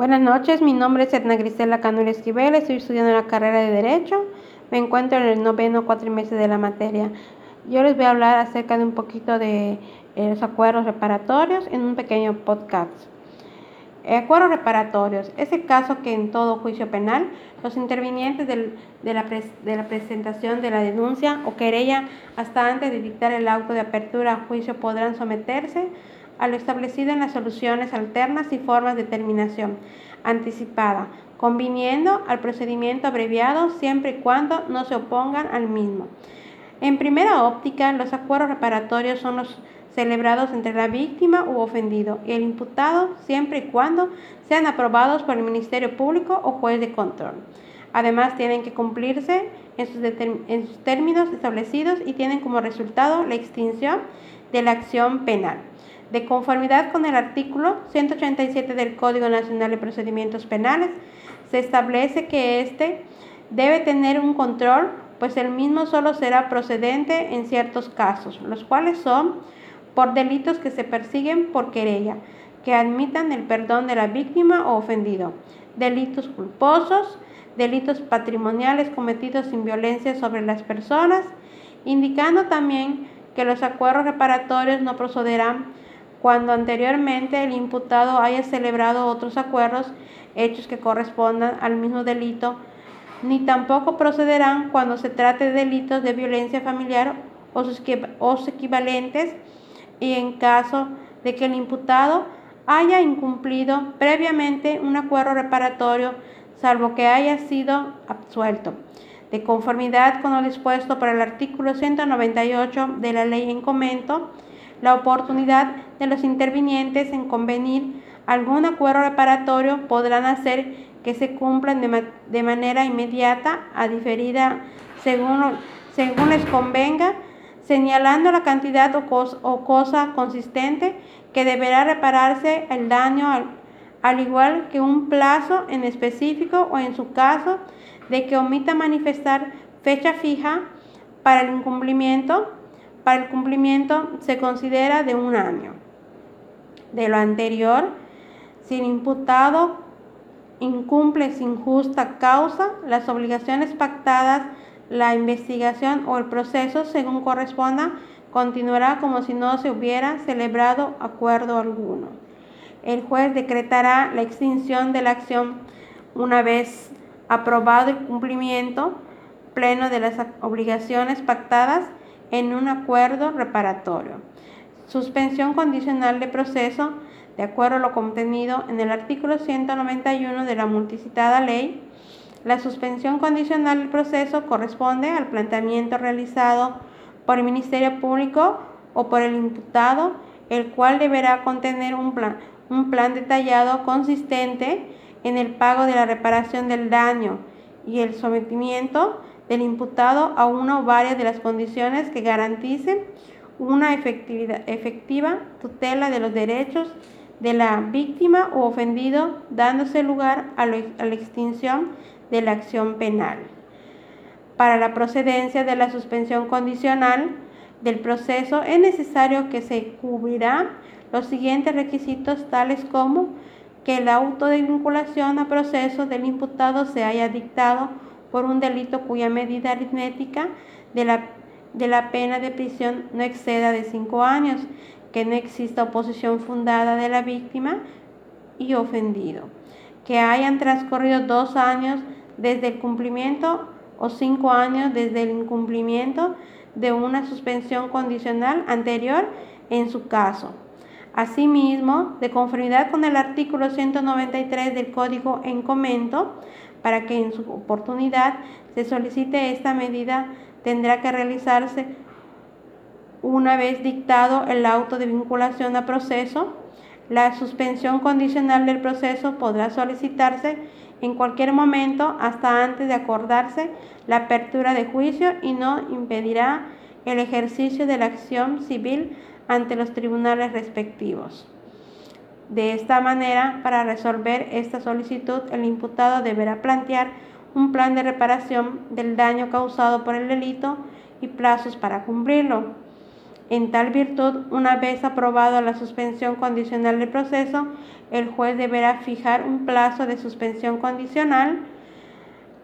Buenas noches, mi nombre es Edna Grisela Canul Esquivel, estoy estudiando la carrera de Derecho, me encuentro en el noveno cuatrimestre de la materia. Yo les voy a hablar acerca de un poquito de eh, los acuerdos reparatorios en un pequeño podcast. acuerdos reparatorios es el caso que en todo juicio penal los intervinientes de, la de la presentación de la denuncia o querella hasta antes de dictar el auto de apertura a juicio podrán someterse a lo establecido en las soluciones alternas y formas de terminación anticipada, conviniendo al procedimiento abreviado siempre y cuando no se opongan al mismo. En primera óptica, los acuerdos reparatorios son los celebrados entre la víctima u ofendido y el imputado siempre y cuando sean aprobados por el Ministerio Público o juez de control. Además, tienen que cumplirse en sus, términos establecidos y tienen como resultado la extinción de la acción penal. De conformidad con el artículo 187 del Código Nacional de Procedimientos Penales, se establece que éste debe tener un control, pues el mismo solo será procedente en ciertos casos, los cuales son por delitos que se persiguen por querella, que admitan el perdón de la víctima o ofendido, delitos culposos, delitos patrimoniales cometidos sin violencia sobre las personas, indicando también que los acuerdos reparatorios no procederán cuando anteriormente el imputado haya celebrado otros acuerdos hechos que correspondan al mismo delito, ni tampoco procederán cuando se trate de delitos de violencia familiar o sus, equivalentes y en caso de que el imputado haya incumplido previamente un acuerdo reparatorio, salvo que haya sido absuelto. De conformidad con lo dispuesto por el artículo 198 de la ley en comento, la oportunidad de los intervinientes en convenir algún acuerdo reparatorio podrán hacer que se cumplan de, manera inmediata a diferida según, según les convenga, señalando la cantidad o, cosa consistente que deberá repararse el daño al igual que un plazo en específico o en su caso de que omita manifestar fecha fija para el incumplimiento para el cumplimiento se considera de un año. De lo anterior, si el imputado incumple sin justa causa las obligaciones pactadas, la investigación o el proceso, según corresponda, continuará como si no se hubiera celebrado acuerdo alguno. El juez decretará la extinción de la acción una vez aprobado el cumplimiento pleno de las obligaciones pactadas en un acuerdo reparatorio. Suspensión condicional de proceso, de acuerdo a lo contenido en el artículo 191 de la multicitada ley. La suspensión condicional del proceso corresponde al planteamiento realizado por el Ministerio Público o por el imputado, el cual deberá contener un plan, un plan detallado consistente en el pago de la reparación del daño y el sometimiento del imputado a una o varias de las condiciones que garanticen una efectiva tutela de los derechos de la víctima o ofendido, dándose lugar a, la extinción de la acción penal. Para la procedencia de la suspensión condicional del proceso es necesario que se cubrirá los siguientes requisitos tales como que el auto de vinculación a proceso del imputado se haya dictado por un delito cuya medida aritmética de la, de la pena de prisión no exceda de cinco años, que no exista oposición fundada de la víctima y ofendido, que hayan transcurrido dos años desde el cumplimiento o cinco años desde el incumplimiento de una suspensión condicional anterior en su caso. Asimismo, de conformidad con el artículo 193 del Código en para que en su oportunidad se solicite esta medida, tendrá que realizarse una vez dictado el auto de vinculación a proceso. La suspensión condicional del proceso podrá solicitarse en cualquier momento hasta antes de acordarse la apertura de juicio y no impedirá el ejercicio de la acción civil ante los tribunales respectivos. De esta manera, para resolver esta solicitud, el imputado deberá plantear un plan de reparación del daño causado por el delito y plazos para cumplirlo. En tal virtud, una vez aprobada la suspensión condicional del proceso, el juez deberá fijar un plazo de suspensión condicional,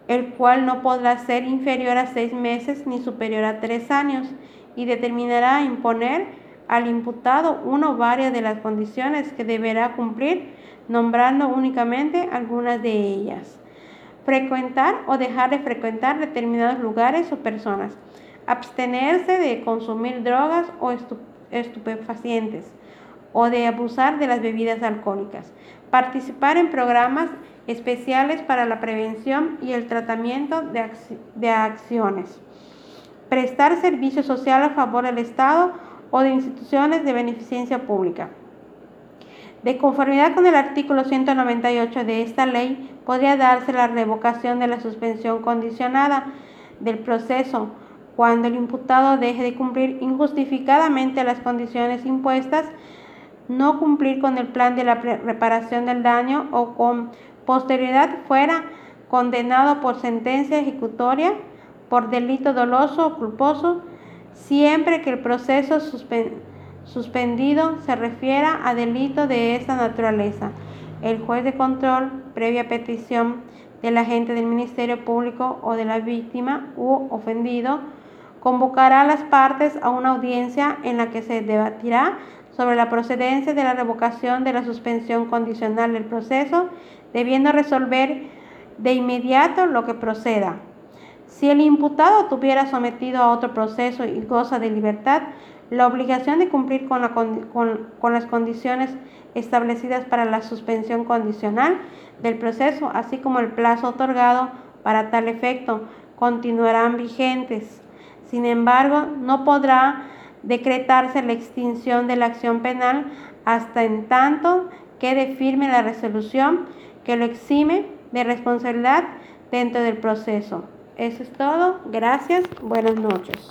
el cual no podrá ser inferior a seis meses ni superior a tres años, y determinará imponer al imputado una o varias de las condiciones que deberá cumplir, nombrando únicamente algunas de ellas. Frecuentar o dejar de frecuentar determinados lugares o personas. Abstenerse de consumir drogas o estupefacientes o de abusar de las bebidas alcohólicas. Participar en programas especiales para la prevención y el tratamiento de, acciones. Prestar servicio social a favor del Estado o de instituciones de beneficencia pública. De conformidad con el artículo 198 de esta ley, podría darse la revocación de la suspensión condicionada del proceso cuando el imputado deje de cumplir injustificadamente las condiciones impuestas, no cumplir con el plan de la reparación del daño o con posterioridad fuera condenado por sentencia ejecutoria por delito doloso o culposo siempre que el proceso suspendido se refiera a delito de esa naturaleza. El juez de control, previa petición del agente del Ministerio Público o de la víctima u ofendido, convocará a las partes a una audiencia en la que se debatirá sobre la procedencia de la revocación de la suspensión condicional del proceso, debiendo resolver de inmediato lo que proceda. Si el imputado tuviera sometido a otro proceso y goza de libertad, la obligación de cumplir con, las condiciones establecidas para la suspensión condicional del proceso, así como el plazo otorgado para tal efecto, continuarán vigentes. Sin embargo, no podrá decretarse la extinción de la acción penal hasta en tanto quede firme la resolución que lo exime de responsabilidad dentro del proceso. Eso es todo. Gracias. Buenas noches.